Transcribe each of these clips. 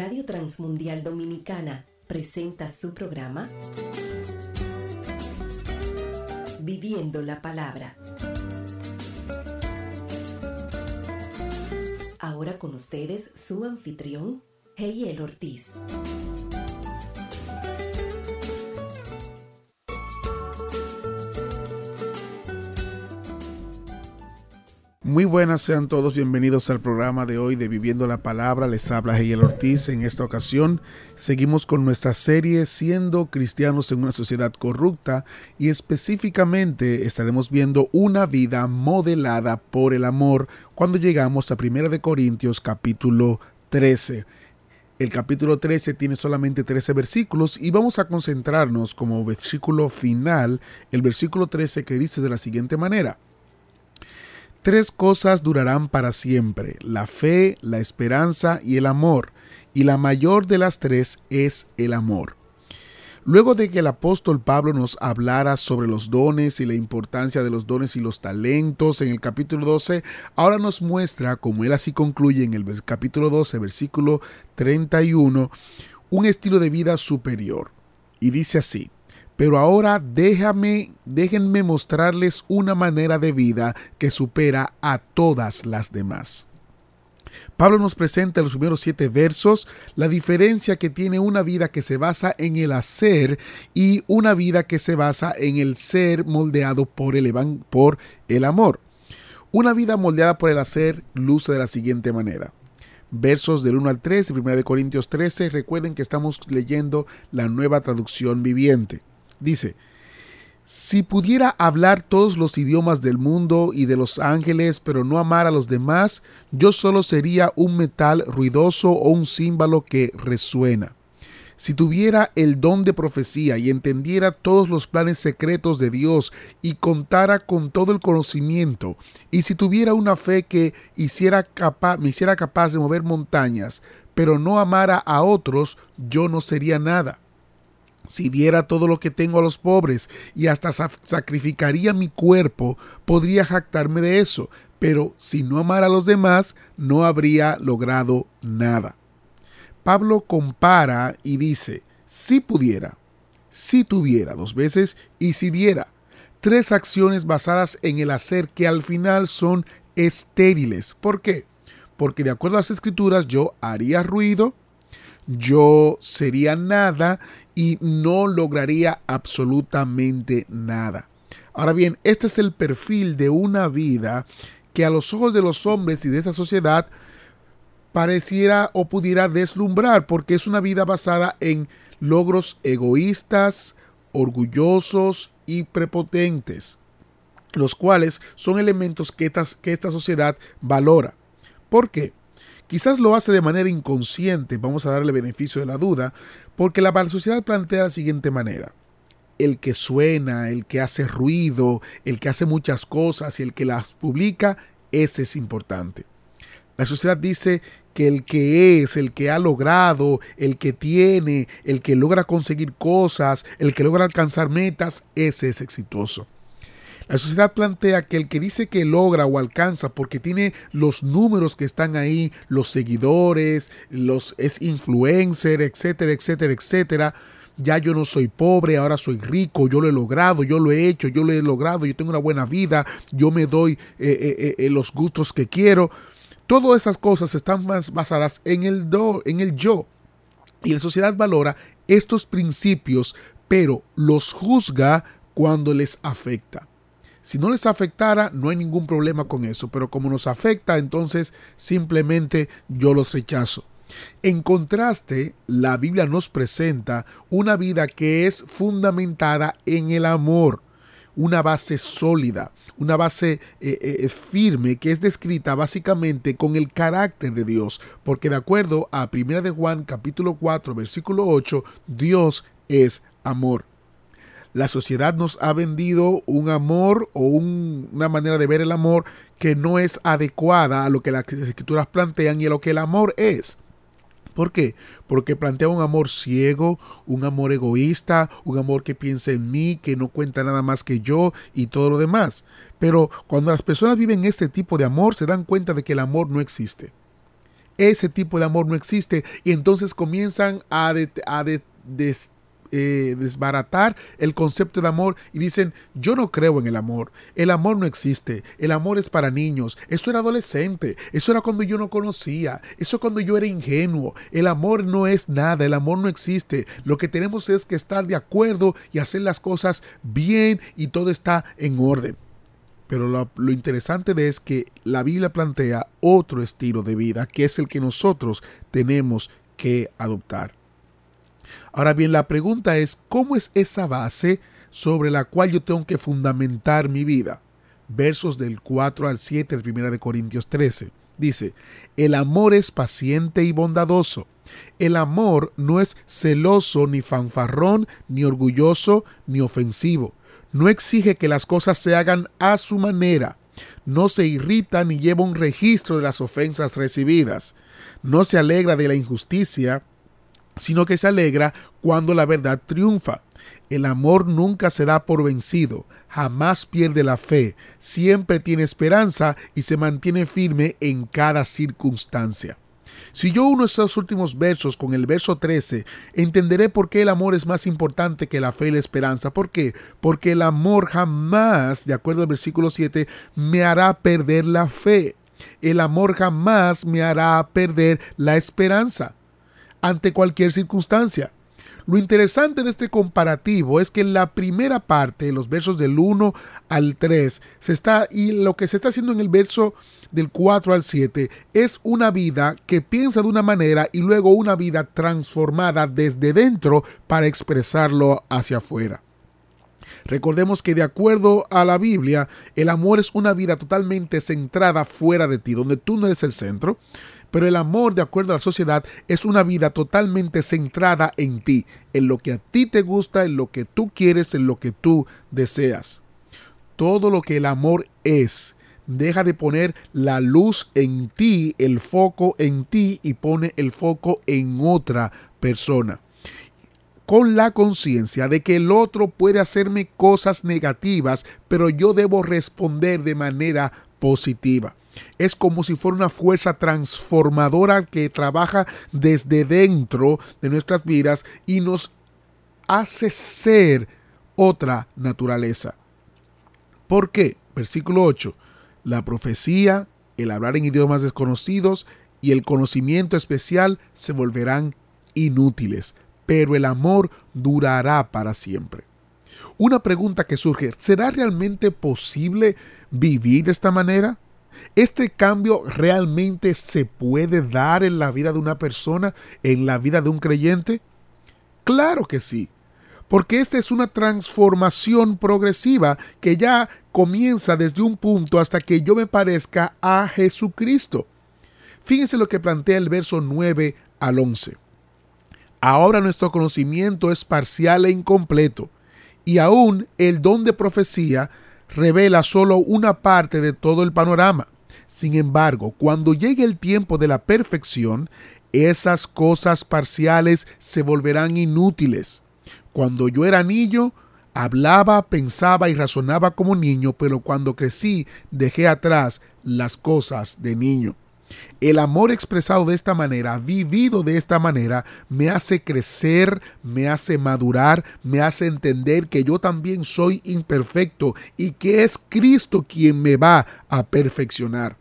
Radio Transmundial Dominicana presenta su programa Viviendo la Palabra. Ahora con ustedes su anfitrión, Heyel Ortiz. Muy buenas sean todos, bienvenidos al programa de hoy de Viviendo la Palabra. Les habla Heyel Ortiz. En esta ocasión seguimos con nuestra serie Siendo cristianos en una sociedad corrupta y específicamente estaremos viendo una vida modelada por el amor cuando llegamos a 1 de Corintios capítulo 13. El capítulo 13 tiene solamente 13 versículos y vamos a concentrarnos como versículo final el versículo 13 que dice de la siguiente manera. Tres cosas durarán para siempre, la fe, la esperanza y el amor, y la mayor de las tres es el amor. Luego de que el apóstol Pablo nos hablara sobre los dones y la importancia de los dones y los talentos en el capítulo 12, ahora nos muestra, como él así concluye en el capítulo 12, versículo 31, un estilo de vida superior. Y dice así, pero ahora déjame, déjenme mostrarles una manera de vida que supera a todas las demás. Pablo nos presenta en los primeros siete versos la diferencia que tiene una vida que se basa en el hacer y una vida que se basa en el ser moldeado por el, por el amor. Una vida moldeada por el hacer luce de la siguiente manera versos del 1 al 3 de 1 Corintios 13. Recuerden que estamos leyendo la nueva traducción viviente. Dice, si pudiera hablar todos los idiomas del mundo y de los ángeles, pero no amar a los demás, yo solo sería un metal ruidoso o un címbalo que resuena. Si tuviera el don de profecía y entendiera todos los planes secretos de Dios y contara con todo el conocimiento, y si tuviera una fe que hiciera me hiciera capaz de mover montañas, pero no amara a otros, yo no sería nada. Si diera todo lo que tengo a los pobres y hasta sacrificaría mi cuerpo, podría jactarme de eso, pero si no amara a los demás, no habría logrado nada. Pablo compara y dice, si pudiera, si tuviera dos veces y si diera. Tres acciones basadas en el hacer que al final son estériles. ¿Por qué? Porque de acuerdo a las escrituras yo haría ruido, yo sería nada y no lograría absolutamente nada. Ahora bien, este es el perfil de una vida que a los ojos de los hombres y de esta sociedad pareciera o pudiera deslumbrar, porque es una vida basada en logros egoístas, orgullosos y prepotentes, los cuales son elementos que esta, que esta sociedad valora. ¿Por qué? Quizás lo hace de manera inconsciente, vamos a darle beneficio de la duda, porque la sociedad plantea de la siguiente manera. El que suena, el que hace ruido, el que hace muchas cosas y el que las publica, ese es importante. La sociedad dice que el que es, el que ha logrado, el que tiene, el que logra conseguir cosas, el que logra alcanzar metas, ese es exitoso. La sociedad plantea que el que dice que logra o alcanza porque tiene los números que están ahí, los seguidores, los es influencer, etcétera, etcétera, etcétera. Ya yo no soy pobre, ahora soy rico, yo lo he logrado, yo lo he hecho, yo lo he logrado, yo tengo una buena vida, yo me doy eh, eh, eh, los gustos que quiero. Todas esas cosas están más basadas en el, do, en el yo. Y la sociedad valora estos principios, pero los juzga cuando les afecta. Si no les afectara, no hay ningún problema con eso, pero como nos afecta, entonces simplemente yo los rechazo. En contraste, la Biblia nos presenta una vida que es fundamentada en el amor, una base sólida, una base eh, eh, firme que es descrita básicamente con el carácter de Dios, porque de acuerdo a 1 de Juan capítulo 4 versículo 8, Dios es amor. La sociedad nos ha vendido un amor o una manera de ver el amor que no es adecuada a lo que las escrituras plantean y a lo que el amor es. ¿Por qué? Porque plantea un amor ciego, un amor egoísta, un amor que piensa en mí, que no cuenta nada más que yo y todo lo demás. Pero cuando las personas viven ese tipo de amor se dan cuenta de que el amor no existe. ese tipo de amor no existe y entonces comienzan a, a eh, desbaratar el concepto de amor y dicen, yo no creo en el amor, el amor no existe, el amor es para niños, eso era adolescente, eso era cuando yo no conocía, eso cuando yo era ingenuo, el amor no es nada, el amor no existe, lo que tenemos es que estar de acuerdo y hacer las cosas bien y todo está en orden. Pero lo, interesante es que la Biblia plantea otro estilo de vida, que es el que nosotros tenemos que adoptar. Ahora bien, la pregunta es, ¿cómo es esa base sobre la cual yo tengo que fundamentar mi vida? Versos del 4 al 7 de 1 de Corintios 13. Dice, el amor es paciente y bondadoso. El amor no es celoso, ni fanfarrón, ni orgulloso, ni ofensivo. No exige que las cosas se hagan a su manera. No se irrita ni lleva un registro de las ofensas recibidas. No se alegra de la injusticia, sino que se alegra cuando la verdad triunfa. El amor nunca se da por vencido, jamás pierde la fe, siempre tiene esperanza y se mantiene firme en cada circunstancia. Si yo uno estos últimos versos con el verso 13, entenderé por qué el amor es más importante que la fe y la esperanza. ¿Por qué? Porque el amor jamás, de acuerdo al versículo 7, me hará perder la fe. El amor jamás me hará perder la esperanza ante cualquier circunstancia. Lo interesante de este comparativo es que en la primera parte, los versos del 1 al 3, se está, y lo que se está haciendo en el verso del 4 al 7, es una vida que piensa de una manera y luego una vida transformada desde dentro para expresarlo hacia afuera. Recordemos que de acuerdo a la Biblia, el amor es una vida totalmente centrada fuera de ti, donde tú no eres el centro, pero el amor, de acuerdo a la sociedad, es una vida totalmente centrada en ti, en lo que a ti te gusta, en lo que tú quieres, en lo que tú deseas. Todo lo que el amor es, deja de poner la luz en ti, el foco en ti y pone el foco en otra persona. Con la conciencia de que el otro puede hacerme cosas negativas, pero yo debo responder de manera positiva. Es como si fuera una fuerza transformadora que trabaja desde dentro de nuestras vidas y nos hace ser otra naturaleza. ¿Por qué? Versículo 8. La profecía, el hablar en idiomas desconocidos y el conocimiento especial se volverán inútiles, pero el amor durará para siempre. Una pregunta que surge, ¿será realmente posible vivir de esta manera? ¿Este cambio realmente se puede dar en la vida de una persona, en la vida de un creyente? Claro que sí, porque esta es una transformación progresiva que ya comienza desde un punto hasta que yo me parezca a Jesucristo. Fíjense lo que plantea el verso 9 al 11. Ahora nuestro conocimiento es parcial e incompleto, y aún el don de profecía revela solo una parte de todo el panorama. Sin embargo, cuando llegue el tiempo de la perfección, esas cosas parciales se volverán inútiles. Cuando yo era niño, hablaba, pensaba y razonaba como niño, pero cuando crecí dejé atrás las cosas de niño. El amor expresado de esta manera, vivido de esta manera, me hace crecer, me hace madurar, me hace entender que yo también soy imperfecto y que es Cristo quien me va a perfeccionar.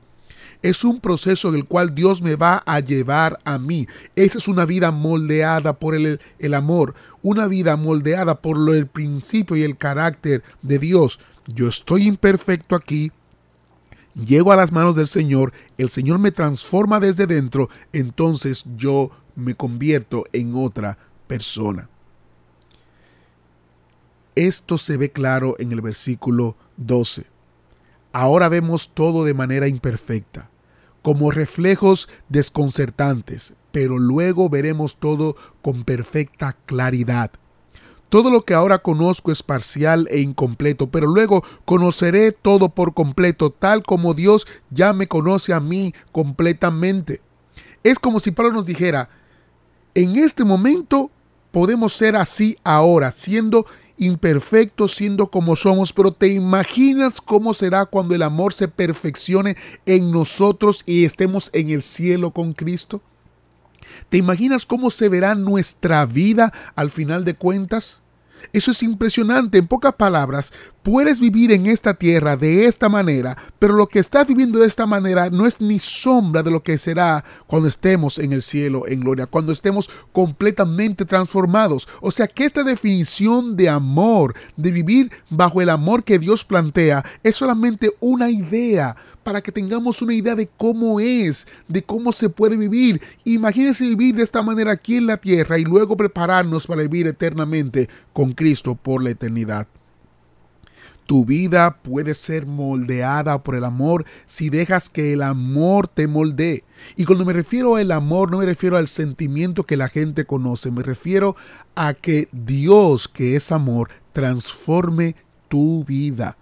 Es un proceso del cual Dios me va a llevar a mí. Esa es una vida moldeada por el, el amor, una vida moldeada por lo, el principio y el carácter de Dios. Yo estoy imperfecto aquí, llego a las manos del Señor, el Señor me transforma desde dentro, entonces yo me convierto en otra persona. Esto se ve claro en el versículo 12. Ahora vemos todo de manera imperfecta, como reflejos desconcertantes, pero luego veremos todo con perfecta claridad todo lo que ahora conozco es parcial e incompleto, pero luego conoceré todo por completo, tal como Dios ya me conoce a mí completamente. Es como si Pablo nos dijera, en este momento podemos ser así ahora, siendo imperfectos siendo como somos, pero ¿te imaginas cómo será cuando el amor se perfeccione en nosotros y estemos en el cielo con Cristo? ¿Te imaginas cómo se verá nuestra vida al final de cuentas? Eso es impresionante. En pocas palabras, puedes vivir en esta tierra de esta manera, pero lo que estás viviendo de esta manera no es ni sombra de lo que será cuando estemos en el cielo en gloria, cuando estemos completamente transformados. O sea que esta definición de amor, de vivir bajo el amor que Dios plantea, es solamente una idea para que tengamos una idea de cómo es, de cómo se puede vivir. Imagínense vivir de esta manera aquí en la tierra y luego prepararnos para vivir eternamente con Cristo por la eternidad. Tu vida puede ser moldeada por el amor si dejas que el amor te moldee. Y cuando me refiero al amor, no me refiero al sentimiento que la gente conoce, me refiero a que Dios, que es amor, transforme tu vida,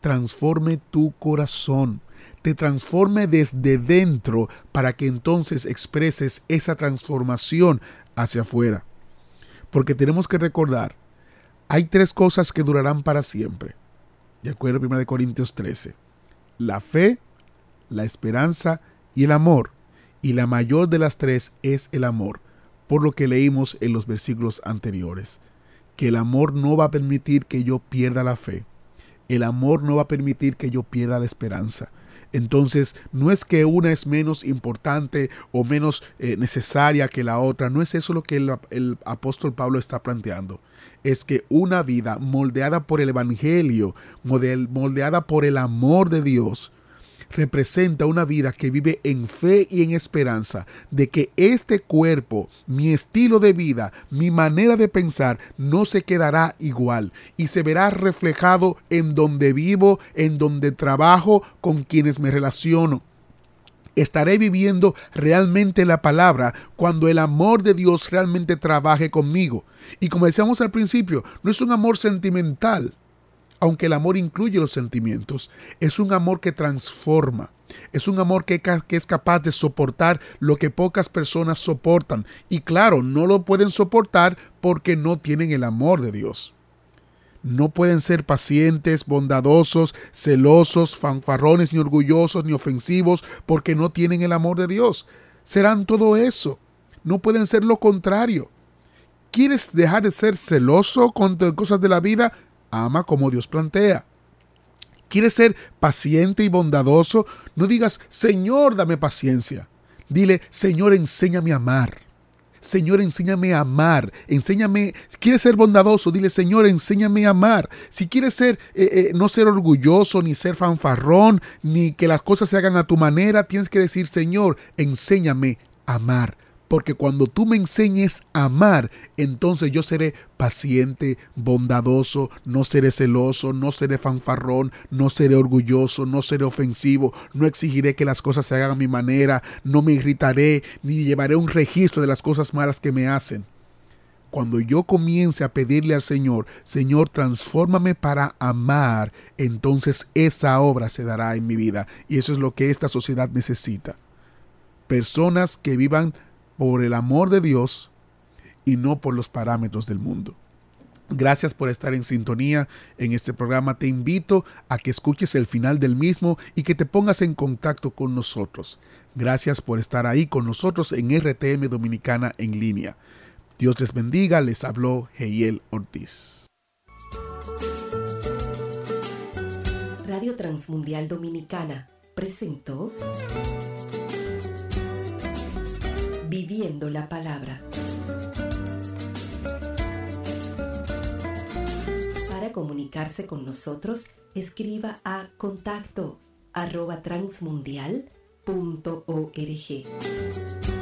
transforme tu corazón te transforme desde dentro para que entonces expreses esa transformación hacia afuera. Porque tenemos que recordar, hay tres cosas que durarán para siempre. De acuerdo a 1 Corintios 13. La fe, la esperanza y el amor. Y la mayor de las tres es el amor, por lo que leímos en los versículos anteriores. Que el amor no va a permitir que yo pierda la fe. El amor no va a permitir que yo pierda la esperanza. Entonces, no es que una es menos importante o menos eh, necesaria que la otra, no es eso lo que el, apóstol Pablo está planteando. Es que una vida moldeada por el Evangelio, moldeada por el amor de Dios, representa una vida que vive en fe y en esperanza de que este cuerpo, mi estilo de vida, mi manera de pensar, no se quedará igual y se verá reflejado en donde vivo, en donde trabajo, con quienes me relaciono estaré viviendo realmente la palabra cuando el amor de Dios realmente trabaje conmigo. Y como decíamos al principio, no es un amor sentimental, aunque el amor incluye los sentimientos, es un amor que transforma. Es un amor que, es capaz de soportar lo que pocas personas soportan. Y claro, no lo pueden soportar porque no tienen el amor de Dios. No pueden ser pacientes, bondadosos, celosos, fanfarrones, ni orgullosos, ni ofensivos, porque no tienen el amor de Dios. Serán todo eso. No pueden ser lo contrario. ¿Quieres dejar de ser celoso con cosas de la vida? Ama como Dios plantea. ¿Quieres ser paciente y bondadoso? No digas, Señor, dame paciencia. Dile, Señor, enséñame a amar. Señor, enséñame a amar. Enséñame, si quieres ser bondadoso, dile, Señor, enséñame a amar. Si quieres ser, eh, eh, no ser orgulloso, ni ser fanfarrón, ni que las cosas se hagan a tu manera, tienes que decir, Señor, enséñame a amar porque cuando tú me enseñes a amar, entonces yo seré paciente, bondadoso, no seré celoso, no seré fanfarrón, no seré orgulloso, no seré ofensivo, no exigiré que las cosas se hagan a mi manera, no me irritaré, ni llevaré un registro de las cosas malas que me hacen. Cuando yo comience a pedirle al Señor, Señor, transfórmame para amar, entonces esa obra se dará en mi vida. Y eso es lo que esta sociedad necesita. Personas que vivan por el amor de Dios y no por los parámetros del mundo. Gracias por estar en sintonía en este programa. Te invito a que escuches el final del mismo y que te pongas en contacto con nosotros. Gracias por estar ahí con nosotros en RTM Dominicana en línea. Dios les bendiga, les habló Heiel Ortiz. Radio Transmundial Dominicana presentó La palabra. Para comunicarse con nosotros, escriba a contacto arroba transmundial.org.